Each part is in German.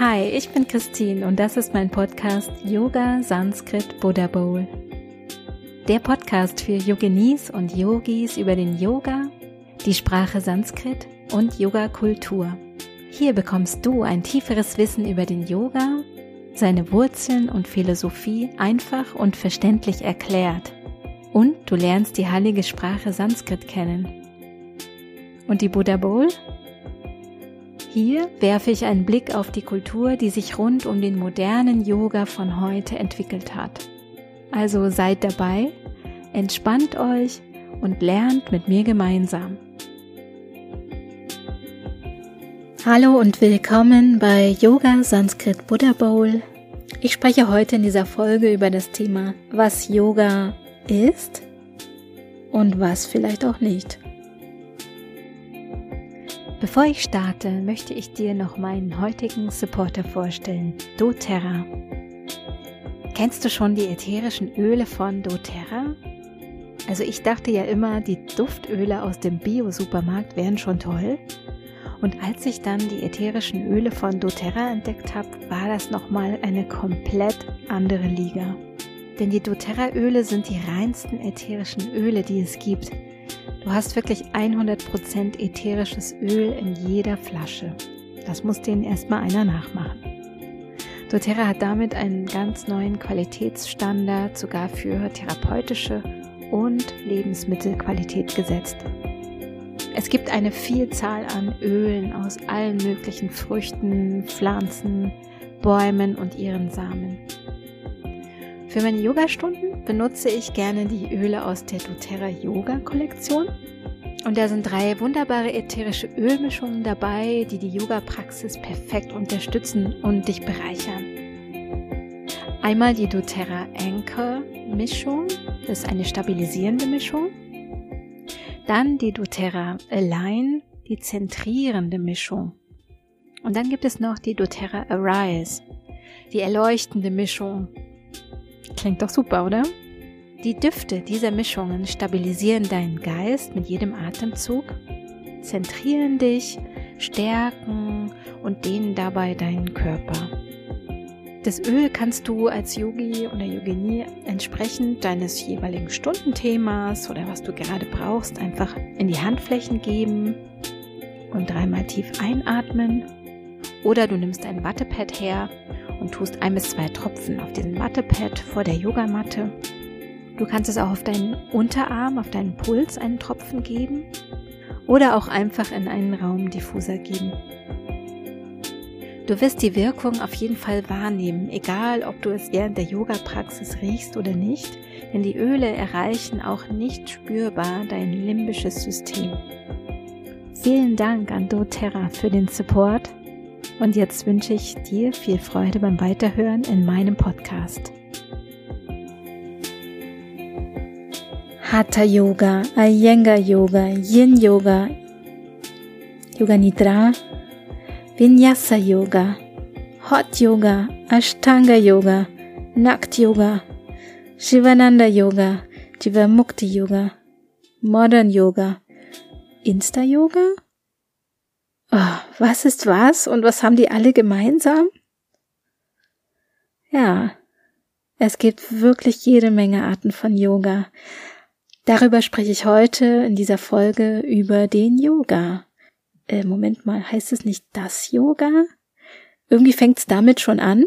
Hi, ich bin Christine und das ist mein Podcast Yoga Sanskrit Buddha Bowl. Der Podcast für Yoginis und Yogis über den Yoga, die Sprache Sanskrit und Yoga-Kultur. Hier bekommst du ein tieferes Wissen über den Yoga, seine Wurzeln und Philosophie einfach und verständlich erklärt. Und du lernst die heilige Sprache Sanskrit kennen. Und die Buddha Bowl? Hier werfe ich einen Blick auf die Kultur, die sich rund um den modernen Yoga von heute entwickelt hat. Also seid dabei, entspannt euch und lernt mit mir gemeinsam. Hallo und willkommen bei Yoga Sanskrit Buddha Bowl. Ich spreche heute in dieser Folge über das Thema, was Yoga ist und was vielleicht auch nicht. Bevor ich starte, möchte ich dir noch meinen heutigen Supporter vorstellen, doTERRA. Kennst du schon die ätherischen Öle von doTERRA? Also ich dachte ja immer, die Duftöle aus dem Bio-Supermarkt wären schon toll. Und als ich dann die ätherischen Öle von doTERRA entdeckt habe, war das nochmal eine komplett andere Liga. Denn die doTERRA-Öle sind die reinsten ätherischen Öle, die es gibt. Du hast wirklich 100% ätherisches Öl in jeder Flasche. Das muss denen erstmal einer nachmachen. doTERRA hat damit einen ganz neuen Qualitätsstandard sogar für therapeutische und Lebensmittelqualität gesetzt. Es gibt eine Vielzahl an Ölen aus allen möglichen Früchten, Pflanzen, Bäumen und ihren Samen. Für meine Yoga-Stunden benutze ich gerne die Öle aus der doTERRA Yoga Kollektion. Und da sind drei wunderbare ätherische Ölmischungen dabei, die die Yoga-Praxis perfekt unterstützen und dich bereichern. Einmal die doTERRA Anchor Mischung, das ist eine stabilisierende Mischung. Dann die doTERRA Align, die zentrierende Mischung. Und dann gibt es noch die doTERRA Arise, die erleuchtende Mischung, Klingt doch super, oder? Die Düfte dieser Mischungen stabilisieren deinen Geist mit jedem Atemzug, zentrieren dich, stärken und dehnen dabei deinen Körper. Das Öl kannst du als Yogi oder Yogini entsprechend deines jeweiligen Stundenthemas oder was du gerade brauchst einfach in die Handflächen geben und dreimal tief einatmen. Oder du nimmst ein Wattepad her und tust ein bis zwei Tropfen auf diesen Mattepad vor der Yogamatte. Du kannst es auch auf deinen Unterarm, auf deinen Puls einen Tropfen geben oder auch einfach in einen Raumdiffuser geben. Du wirst die Wirkung auf jeden Fall wahrnehmen, egal ob du es während der Yoga-Praxis riechst oder nicht, denn die Öle erreichen auch nicht spürbar dein limbisches System. Vielen Dank an doTERRA für den Support und jetzt wünsche ich dir viel Freude beim Weiterhören in meinem Podcast. Hatha Yoga, Iyengar Yoga, Yin Yoga, Yoga Nidra, Vinyasa Yoga, Hot Yoga, Ashtanga Yoga, Nakt Yoga, Shivananda Yoga, Jivamukti Yoga, Modern Yoga, Insta Yoga, was ist was und was haben die alle gemeinsam? Ja, es gibt wirklich jede Menge Arten von Yoga. Darüber spreche ich heute in dieser Folge über den Yoga. Äh, Moment mal, heißt es nicht das Yoga? Irgendwie fängt es damit schon an.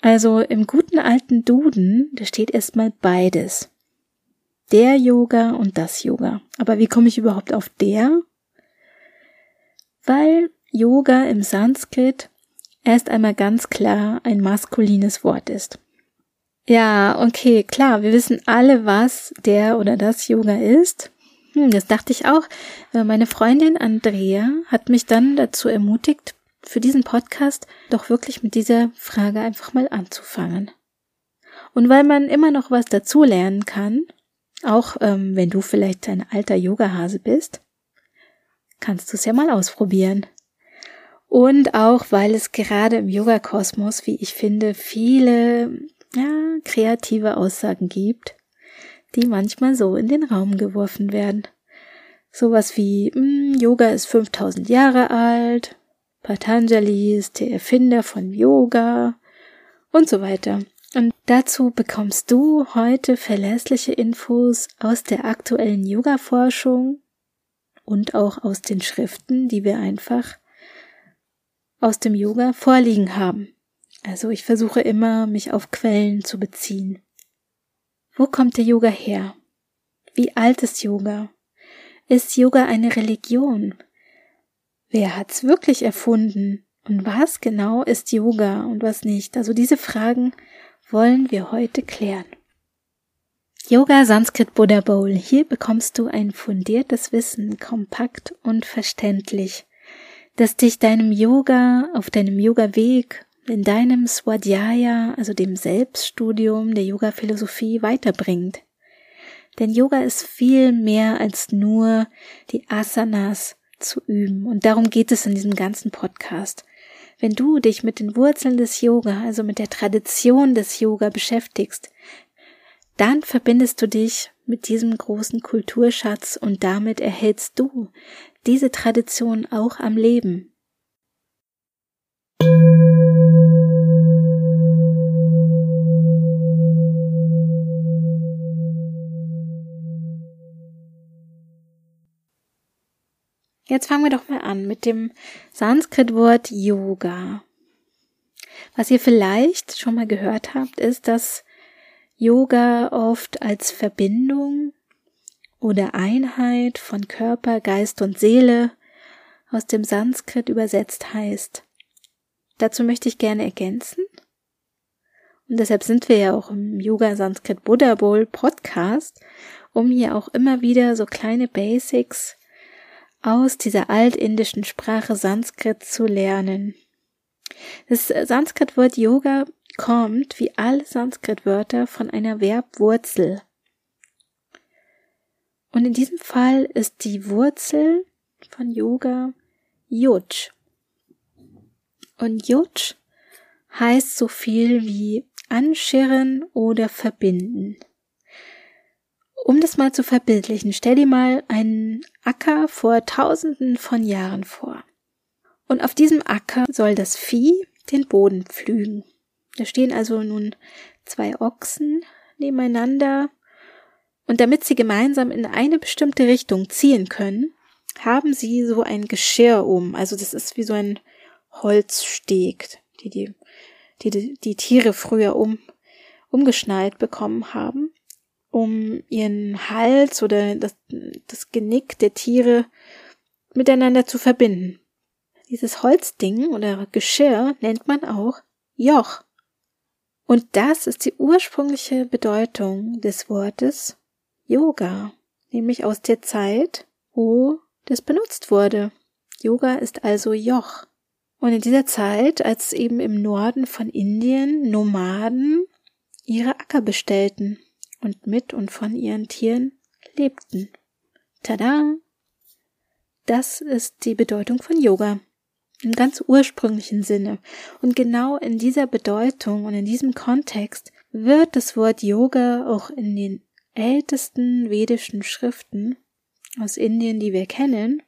Also im guten alten Duden, da steht erstmal beides. Der Yoga und das Yoga. Aber wie komme ich überhaupt auf der? Weil Yoga im Sanskrit erst einmal ganz klar ein maskulines Wort ist. Ja, okay, klar, wir wissen alle, was der oder das Yoga ist. Hm, das dachte ich auch. Meine Freundin Andrea hat mich dann dazu ermutigt, für diesen Podcast doch wirklich mit dieser Frage einfach mal anzufangen. Und weil man immer noch was dazulernen kann, auch ähm, wenn du vielleicht ein alter Yogahase bist, kannst du es ja mal ausprobieren. Und auch, weil es gerade im Yoga-Kosmos, wie ich finde, viele ja, kreative Aussagen gibt, die manchmal so in den Raum geworfen werden. Sowas wie, mh, hm, Yoga ist 5000 Jahre alt, Patanjali ist der Erfinder von Yoga und so weiter. Und dazu bekommst du heute verlässliche Infos aus der aktuellen Yoga-Forschung und auch aus den Schriften, die wir einfach aus dem Yoga vorliegen haben. Also ich versuche immer, mich auf Quellen zu beziehen. Wo kommt der Yoga her? Wie alt ist Yoga? Ist Yoga eine Religion? Wer hat's wirklich erfunden? Und was genau ist Yoga und was nicht? Also diese Fragen wollen wir heute klären. Yoga Sanskrit Buddha Bowl. Hier bekommst du ein fundiertes Wissen, kompakt und verständlich, das dich deinem Yoga, auf deinem Yoga-Weg, in deinem Swadhyaya, also dem Selbststudium der Yoga-Philosophie weiterbringt. Denn Yoga ist viel mehr als nur die Asanas zu üben. Und darum geht es in diesem ganzen Podcast. Wenn du dich mit den Wurzeln des Yoga, also mit der Tradition des Yoga beschäftigst, dann verbindest du dich mit diesem großen Kulturschatz und damit erhältst du diese Tradition auch am Leben. Jetzt fangen wir doch mal an mit dem Sanskrit-Wort Yoga. Was ihr vielleicht schon mal gehört habt, ist, dass Yoga oft als Verbindung oder Einheit von Körper, Geist und Seele aus dem Sanskrit übersetzt heißt. Dazu möchte ich gerne ergänzen. Und deshalb sind wir ja auch im Yoga Sanskrit Buddha Bowl Podcast, um hier auch immer wieder so kleine Basics aus dieser altindischen Sprache Sanskrit zu lernen. Das Sanskrit-Wort Yoga kommt, wie alle Sanskrit-Wörter, von einer Verbwurzel. Und in diesem Fall ist die Wurzel von Yoga Yuj. Und Yuj heißt so viel wie anschirren oder verbinden. Um das mal zu verbildlichen, stell dir mal einen Acker vor tausenden von Jahren vor. Und auf diesem Acker soll das Vieh den Boden pflügen. Da stehen also nun zwei Ochsen nebeneinander und damit sie gemeinsam in eine bestimmte Richtung ziehen können, haben sie so ein Geschirr um. Also das ist wie so ein Holzsteg, die die, die, die Tiere früher um, umgeschnallt bekommen haben um ihren Hals oder das, das Genick der Tiere miteinander zu verbinden. Dieses Holzding oder Geschirr nennt man auch Joch. Und das ist die ursprüngliche Bedeutung des Wortes Yoga, nämlich aus der Zeit, wo das benutzt wurde. Yoga ist also Joch. Und in dieser Zeit, als eben im Norden von Indien Nomaden ihre Acker bestellten und mit und von ihren Tieren lebten. Tada! Das ist die Bedeutung von Yoga. Im ganz ursprünglichen Sinne. Und genau in dieser Bedeutung und in diesem Kontext wird das Wort Yoga auch in den ältesten vedischen Schriften aus Indien, die wir kennen,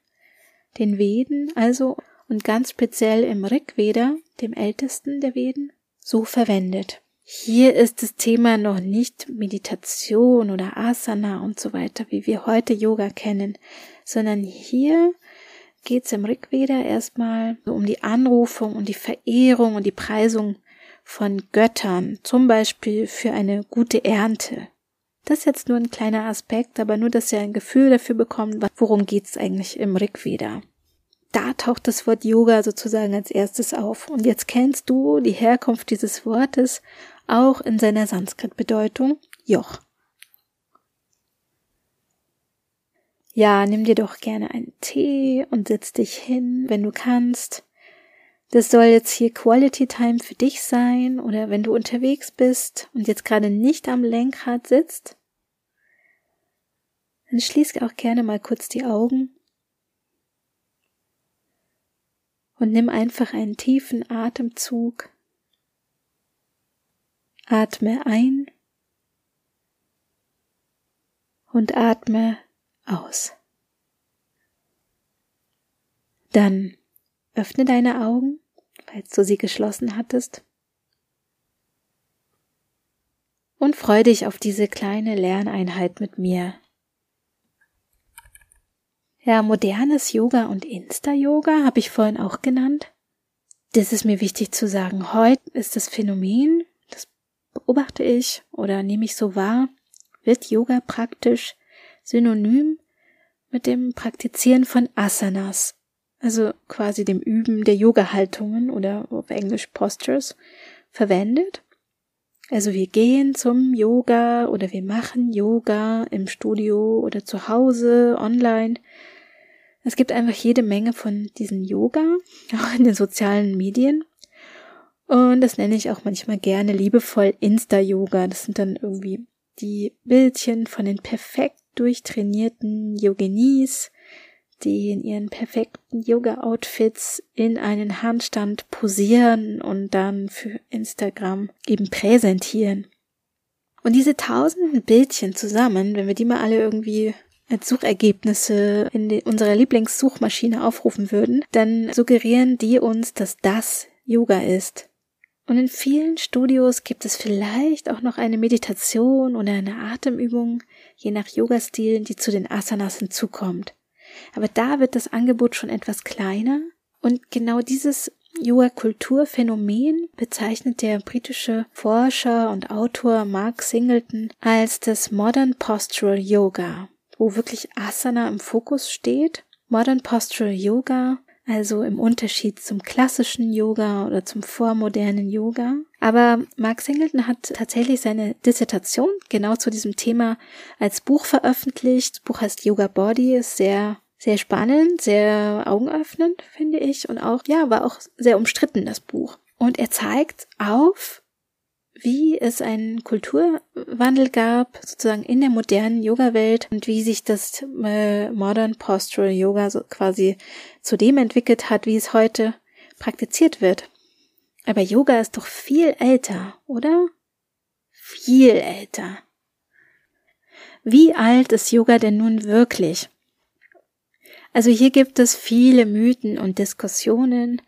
den Veden also und ganz speziell im Rig Veda, dem ältesten der Veden, so verwendet. Hier ist das Thema noch nicht Meditation oder Asana und so weiter, wie wir heute Yoga kennen, sondern hier geht es im Rigveda erstmal um die Anrufung und die Verehrung und die Preisung von Göttern, zum Beispiel für eine gute Ernte. Das ist jetzt nur ein kleiner Aspekt, aber nur, dass ihr ein Gefühl dafür bekommt, worum geht es eigentlich im Rigveda. Da taucht das Wort Yoga sozusagen als erstes auf. Und jetzt kennst du die Herkunft dieses Wortes auch in seiner Sanskrit-Bedeutung Joch. Ja, nimm dir doch gerne einen Tee und setz dich hin, wenn du kannst. Das soll jetzt hier Quality Time für dich sein oder wenn du unterwegs bist und jetzt gerade nicht am Lenkrad sitzt, dann schließ auch gerne mal kurz die Augen. Und nimm einfach einen tiefen Atemzug. Atme ein. Und atme aus. Dann öffne deine Augen, falls du sie geschlossen hattest. Und freu dich auf diese kleine Lerneinheit mit mir. Ja, modernes Yoga und Insta-Yoga habe ich vorhin auch genannt. Das ist mir wichtig zu sagen. Heute ist das Phänomen, das beobachte ich oder nehme ich so wahr, wird Yoga praktisch synonym mit dem Praktizieren von Asanas, also quasi dem Üben der Yoga-Haltungen oder auf Englisch Postures verwendet. Also wir gehen zum Yoga oder wir machen Yoga im Studio oder zu Hause, online. Es gibt einfach jede Menge von diesen Yoga, auch in den sozialen Medien. Und das nenne ich auch manchmal gerne liebevoll Insta-Yoga. Das sind dann irgendwie die Bildchen von den perfekt durchtrainierten Yoginis, die in ihren perfekten Yoga-Outfits in einen Handstand posieren und dann für Instagram eben präsentieren. Und diese tausenden Bildchen zusammen, wenn wir die mal alle irgendwie als Suchergebnisse in unserer Lieblingssuchmaschine aufrufen würden, dann suggerieren die uns, dass das Yoga ist. Und in vielen Studios gibt es vielleicht auch noch eine Meditation oder eine Atemübung, je nach Yoga-Stilen, die zu den Asanas hinzukommt. Aber da wird das Angebot schon etwas kleiner und genau dieses Yoga-Kulturphänomen bezeichnet der britische Forscher und Autor Mark Singleton als das Modern Postural Yoga wo wirklich Asana im Fokus steht. Modern Postural Yoga, also im Unterschied zum klassischen Yoga oder zum vormodernen Yoga. Aber Mark Singleton hat tatsächlich seine Dissertation genau zu diesem Thema als Buch veröffentlicht. Das Buch heißt Yoga Body, ist sehr sehr spannend, sehr augenöffnend, finde ich, und auch, ja, war auch sehr umstritten, das Buch. Und er zeigt auf, wie es einen Kulturwandel gab, sozusagen in der modernen Yoga-Welt und wie sich das äh, Modern Postural Yoga so quasi zu dem entwickelt hat, wie es heute praktiziert wird. Aber Yoga ist doch viel älter, oder? Viel älter. Wie alt ist Yoga denn nun wirklich? Also hier gibt es viele Mythen und Diskussionen,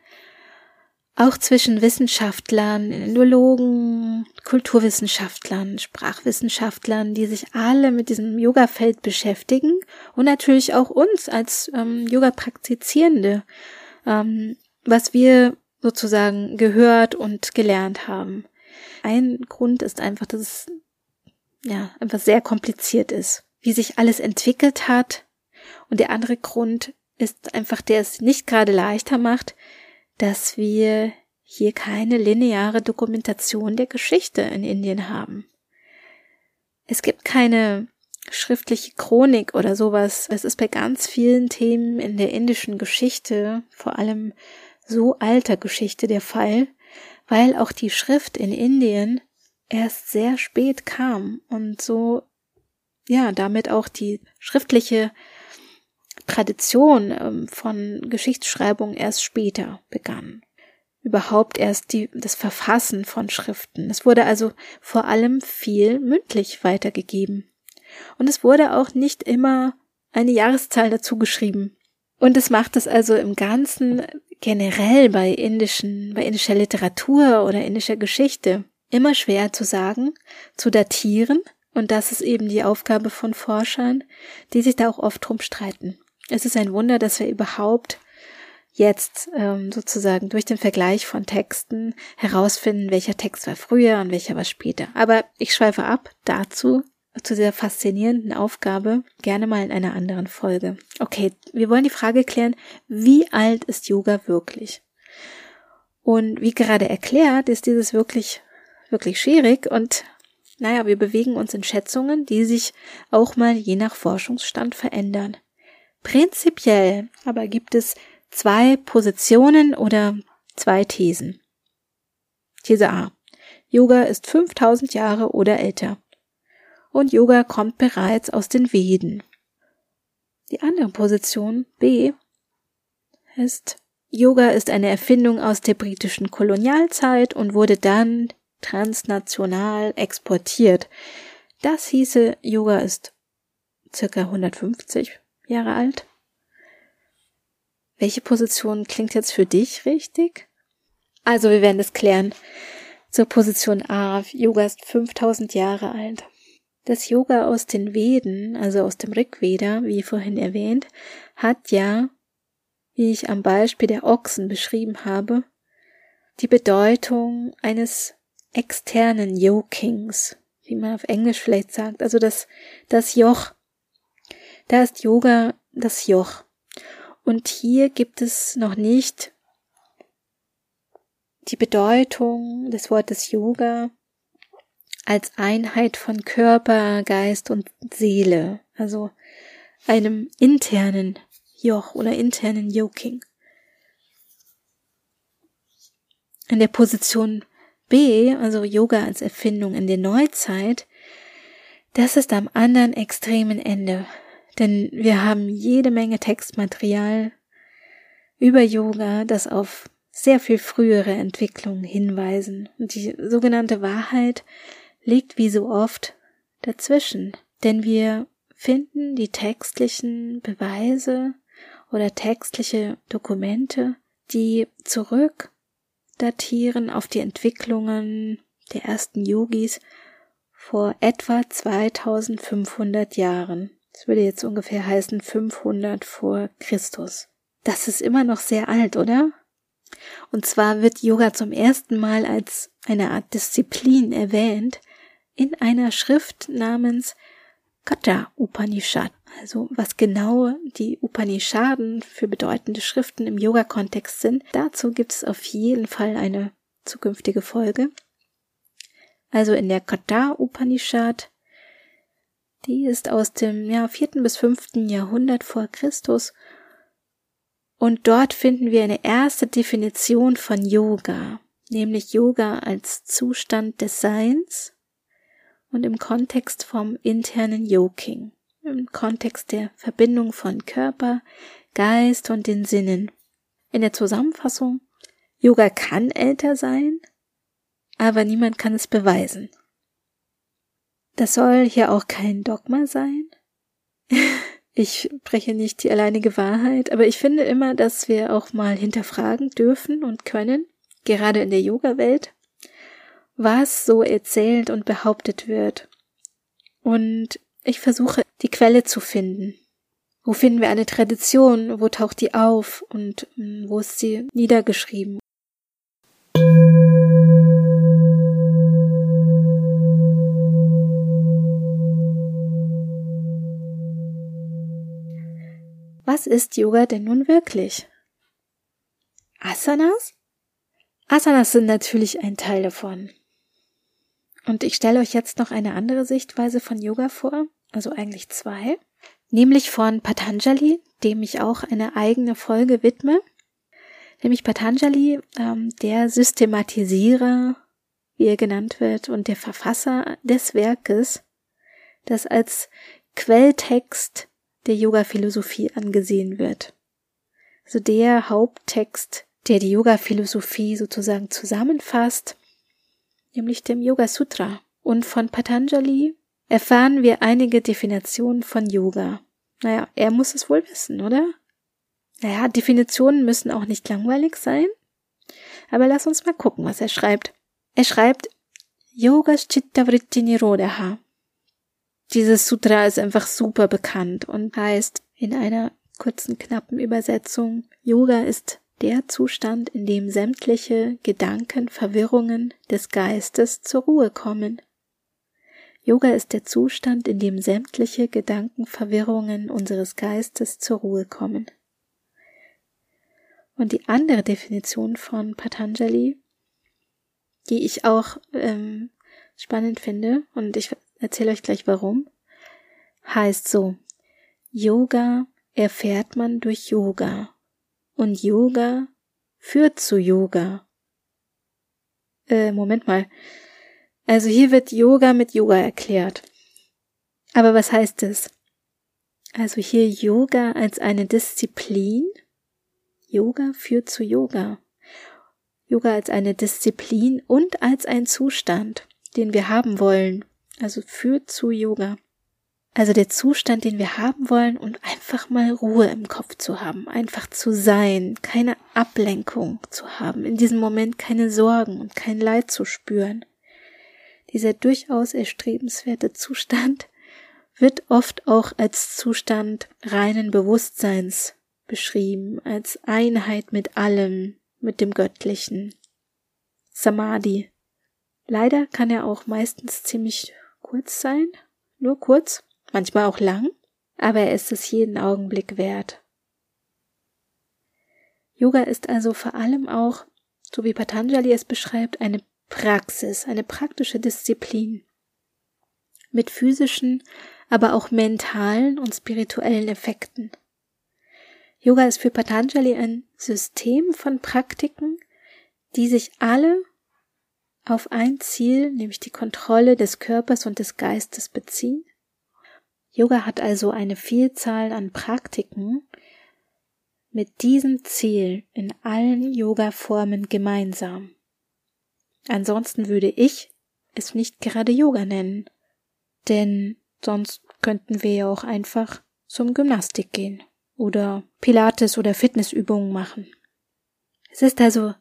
auch zwischen Wissenschaftlern, Indologen, Kulturwissenschaftlern, Sprachwissenschaftlern, die sich alle mit diesem Yoga-Feld beschäftigen und natürlich auch uns als ähm, Yoga-Praktizierende, ähm, was wir sozusagen gehört und gelernt haben. Ein Grund ist einfach, dass es ja einfach sehr kompliziert ist, wie sich alles entwickelt hat. Und der andere Grund ist einfach, der es nicht gerade leichter macht, dass wir hier keine lineare Dokumentation der Geschichte in Indien haben. Es gibt keine schriftliche Chronik oder sowas. Es ist bei ganz vielen Themen in der indischen Geschichte, vor allem so alter Geschichte der Fall, weil auch die Schrift in Indien erst sehr spät kam und so, ja, damit auch die schriftliche Tradition ähm, von Geschichtsschreibung erst später begann. Überhaupt erst die, das Verfassen von Schriften. Es wurde also vor allem viel mündlich weitergegeben. Und es wurde auch nicht immer eine Jahreszahl dazu geschrieben. Und es macht es also im Ganzen generell bei indischen, bei indischer Literatur oder indischer Geschichte immer schwer zu sagen, zu datieren. Und das ist eben die Aufgabe von Forschern, die sich da auch oft drum streiten. Es ist ein Wunder, dass wir überhaupt jetzt ähm, sozusagen durch den Vergleich von Texten herausfinden, welcher Text war früher und welcher war später. Aber ich schweife ab dazu, zu dieser faszinierenden Aufgabe, gerne mal in einer anderen Folge. Okay, wir wollen die Frage klären, wie alt ist Yoga wirklich? Und wie gerade erklärt, ist dieses wirklich, wirklich schwierig und naja, wir bewegen uns in Schätzungen, die sich auch mal je nach Forschungsstand verändern. Prinzipiell aber gibt es zwei Positionen oder zwei Thesen. These A. Yoga ist 5000 Jahre oder älter. Und Yoga kommt bereits aus den Veden. Die andere Position B ist Yoga ist eine Erfindung aus der britischen Kolonialzeit und wurde dann transnational exportiert. Das hieße, Yoga ist circa 150 Jahre alt. welche Position klingt jetzt für dich richtig? Also wir werden das klären. Zur Position A. Yoga ist 5000 Jahre alt. Das Yoga aus den Veden, also aus dem Rigveda, wie vorhin erwähnt, hat ja, wie ich am Beispiel der Ochsen beschrieben habe, die Bedeutung eines externen Yokings, wie man auf Englisch vielleicht sagt, also das, das Joch. Da ist Yoga das Joch. Und hier gibt es noch nicht die Bedeutung des Wortes Yoga als Einheit von Körper, Geist und Seele, also einem internen Joch oder internen Yoking. In der Position B, also Yoga als Erfindung in der Neuzeit, das ist am anderen extremen Ende. Denn wir haben jede Menge Textmaterial über Yoga, das auf sehr viel frühere Entwicklungen hinweisen. Und die sogenannte Wahrheit liegt wie so oft dazwischen. Denn wir finden die textlichen Beweise oder textliche Dokumente, die zurück datieren auf die Entwicklungen der ersten Yogis vor etwa 2500 Jahren. Das würde jetzt ungefähr heißen 500 vor Christus. Das ist immer noch sehr alt, oder? Und zwar wird Yoga zum ersten Mal als eine Art Disziplin erwähnt in einer Schrift namens Katha Upanishad. Also was genau die Upanishaden für bedeutende Schriften im Yoga-Kontext sind, dazu gibt es auf jeden Fall eine zukünftige Folge. Also in der Katha Upanishad, die ist aus dem ja, vierten bis fünften Jahrhundert vor Christus und dort finden wir eine erste Definition von Yoga, nämlich Yoga als Zustand des Seins und im Kontext vom internen Yoking, im Kontext der Verbindung von Körper, Geist und den Sinnen. In der Zusammenfassung, Yoga kann älter sein, aber niemand kann es beweisen. Das soll hier auch kein Dogma sein. ich spreche nicht die alleinige Wahrheit, aber ich finde immer, dass wir auch mal hinterfragen dürfen und können, gerade in der Yoga-Welt, was so erzählt und behauptet wird. Und ich versuche, die Quelle zu finden. Wo finden wir eine Tradition? Wo taucht die auf? Und hm, wo ist sie niedergeschrieben? Was ist Yoga denn nun wirklich? Asanas? Asanas sind natürlich ein Teil davon. Und ich stelle euch jetzt noch eine andere Sichtweise von Yoga vor, also eigentlich zwei, nämlich von Patanjali, dem ich auch eine eigene Folge widme. Nämlich Patanjali, ähm, der Systematisierer, wie er genannt wird, und der Verfasser des Werkes, das als Quelltext der Yoga-Philosophie angesehen wird. Also der Haupttext, der die Yoga-Philosophie sozusagen zusammenfasst nämlich dem Yoga Sutra. Und von Patanjali erfahren wir einige Definitionen von Yoga. Naja, er muss es wohl wissen, oder? Naja, Definitionen müssen auch nicht langweilig sein. Aber lass uns mal gucken, was er schreibt. Er schreibt Yogas Chitta Vritti Nirodha. Dieses Sutra ist einfach super bekannt und heißt in einer kurzen, knappen Übersetzung, Yoga ist der Zustand, in dem sämtliche Gedankenverwirrungen des Geistes zur Ruhe kommen. Yoga ist der Zustand, in dem sämtliche Gedankenverwirrungen unseres Geistes zur Ruhe kommen. Und die andere Definition von Patanjali, die ich auch ähm, spannend finde, und ich erzähle euch gleich warum, heißt so, Yoga erfährt man durch Yoga und Yoga führt zu Yoga. Äh, Moment mal. Also hier wird Yoga mit Yoga erklärt. Aber was heißt es? Also hier Yoga als eine Disziplin. Yoga führt zu Yoga. Yoga als eine Disziplin und als ein Zustand, den wir haben wollen. Also führt zu Yoga. Also der Zustand, den wir haben wollen und einfach mal Ruhe im Kopf zu haben, einfach zu sein, keine Ablenkung zu haben, in diesem Moment keine Sorgen und kein Leid zu spüren. Dieser durchaus erstrebenswerte Zustand wird oft auch als Zustand reinen Bewusstseins beschrieben, als Einheit mit allem, mit dem Göttlichen. Samadhi. Leider kann er auch meistens ziemlich kurz sein, nur kurz, manchmal auch lang, aber er ist es jeden Augenblick wert. Yoga ist also vor allem auch, so wie Patanjali es beschreibt, eine Praxis, eine praktische Disziplin mit physischen, aber auch mentalen und spirituellen Effekten. Yoga ist für Patanjali ein System von Praktiken, die sich alle auf ein Ziel, nämlich die Kontrolle des Körpers und des Geistes beziehen. Yoga hat also eine Vielzahl an Praktiken mit diesem Ziel in allen Yoga-Formen gemeinsam. Ansonsten würde ich es nicht gerade Yoga nennen, denn sonst könnten wir ja auch einfach zum Gymnastik gehen oder Pilates oder Fitnessübungen machen. Es ist also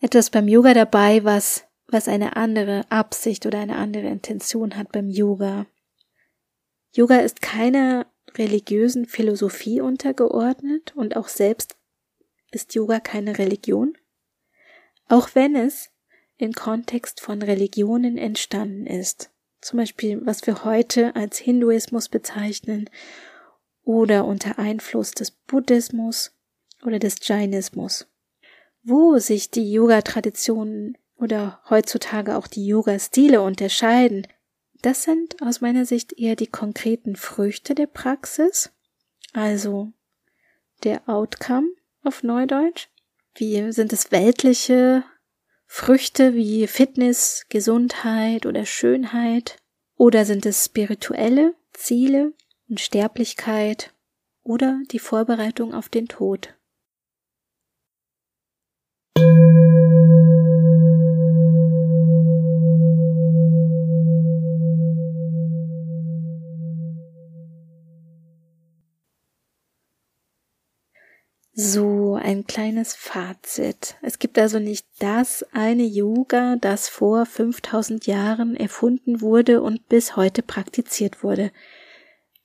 etwas beim Yoga dabei, was, was eine andere Absicht oder eine andere Intention hat beim Yoga. Yoga ist keiner religiösen Philosophie untergeordnet und auch selbst ist Yoga keine Religion, auch wenn es im Kontext von Religionen entstanden ist. Zum Beispiel, was wir heute als Hinduismus bezeichnen oder unter Einfluss des Buddhismus oder des Jainismus. Wo sich die Yoga-Traditionen oder heutzutage auch die Yoga-Stile unterscheiden, das sind aus meiner Sicht eher die konkreten Früchte der Praxis, also der Outcome auf Neudeutsch. Wie sind es weltliche Früchte wie Fitness, Gesundheit oder Schönheit? Oder sind es spirituelle Ziele und Sterblichkeit oder die Vorbereitung auf den Tod? So, ein kleines Fazit. Es gibt also nicht das eine Yoga, das vor 5000 Jahren erfunden wurde und bis heute praktiziert wurde.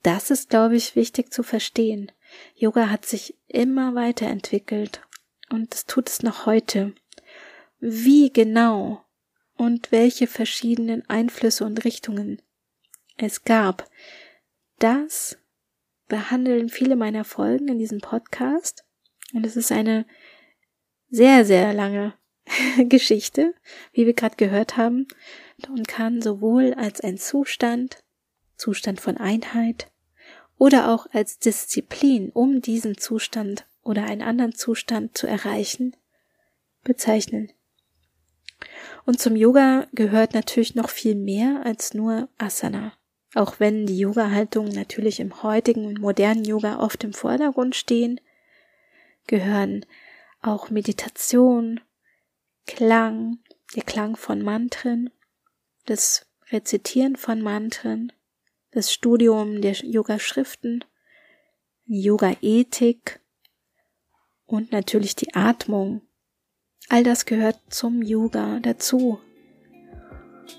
Das ist, glaube ich, wichtig zu verstehen. Yoga hat sich immer weiterentwickelt und es tut es noch heute. Wie genau und welche verschiedenen Einflüsse und Richtungen es gab, das behandeln viele meiner Folgen in diesem Podcast. Und es ist eine sehr, sehr lange Geschichte, wie wir gerade gehört haben, und kann sowohl als ein Zustand, Zustand von Einheit, oder auch als Disziplin, um diesen Zustand oder einen anderen Zustand zu erreichen, bezeichnen. Und zum Yoga gehört natürlich noch viel mehr als nur Asana. Auch wenn die Yoga-Haltungen natürlich im heutigen modernen Yoga oft im Vordergrund stehen, gehören auch Meditation, Klang, der Klang von Mantren, das Rezitieren von Mantren, das Studium der Yoga-Schriften, Yoga-Ethik und natürlich die Atmung. All das gehört zum Yoga dazu.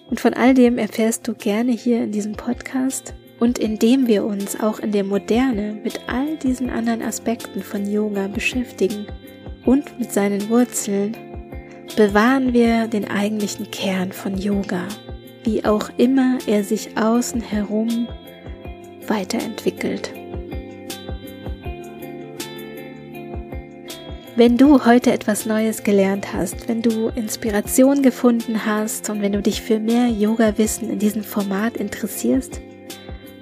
Und von all dem erfährst du gerne hier in diesem Podcast und indem wir uns auch in der Moderne mit all diesen anderen Aspekten von Yoga beschäftigen und mit seinen Wurzeln, bewahren wir den eigentlichen Kern von Yoga, wie auch immer er sich außen herum weiterentwickelt. Wenn du heute etwas Neues gelernt hast, wenn du Inspiration gefunden hast und wenn du dich für mehr Yoga-Wissen in diesem Format interessierst,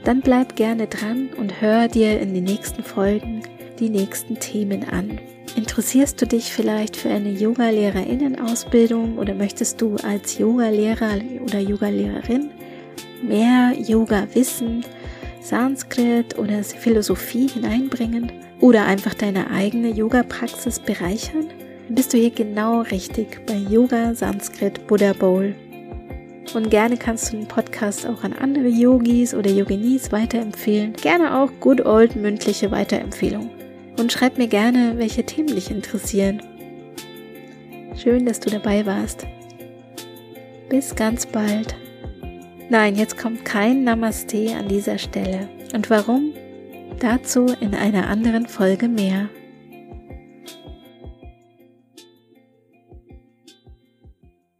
dann bleib gerne dran und hör dir in den nächsten Folgen die nächsten Themen an. Interessierst du dich vielleicht für eine Yoga-Lehrerinnenausbildung oder möchtest du als Yoga-Lehrer oder Yoga-Lehrerin mehr Yoga wissen, Sanskrit oder Philosophie hineinbringen oder einfach deine eigene Yoga-Praxis bereichern? Dann bist du hier genau richtig bei Yoga Sanskrit Buddha Bowl. Und gerne kannst du den Podcast auch an andere Yogis oder Yoginis weiterempfehlen. Gerne auch good old mündliche Weiterempfehlung. Und schreib mir gerne, welche Themen dich interessieren. Schön, dass du dabei warst. Bis ganz bald. Nein, jetzt kommt kein Namaste an dieser Stelle. Und warum? Dazu in einer anderen Folge mehr.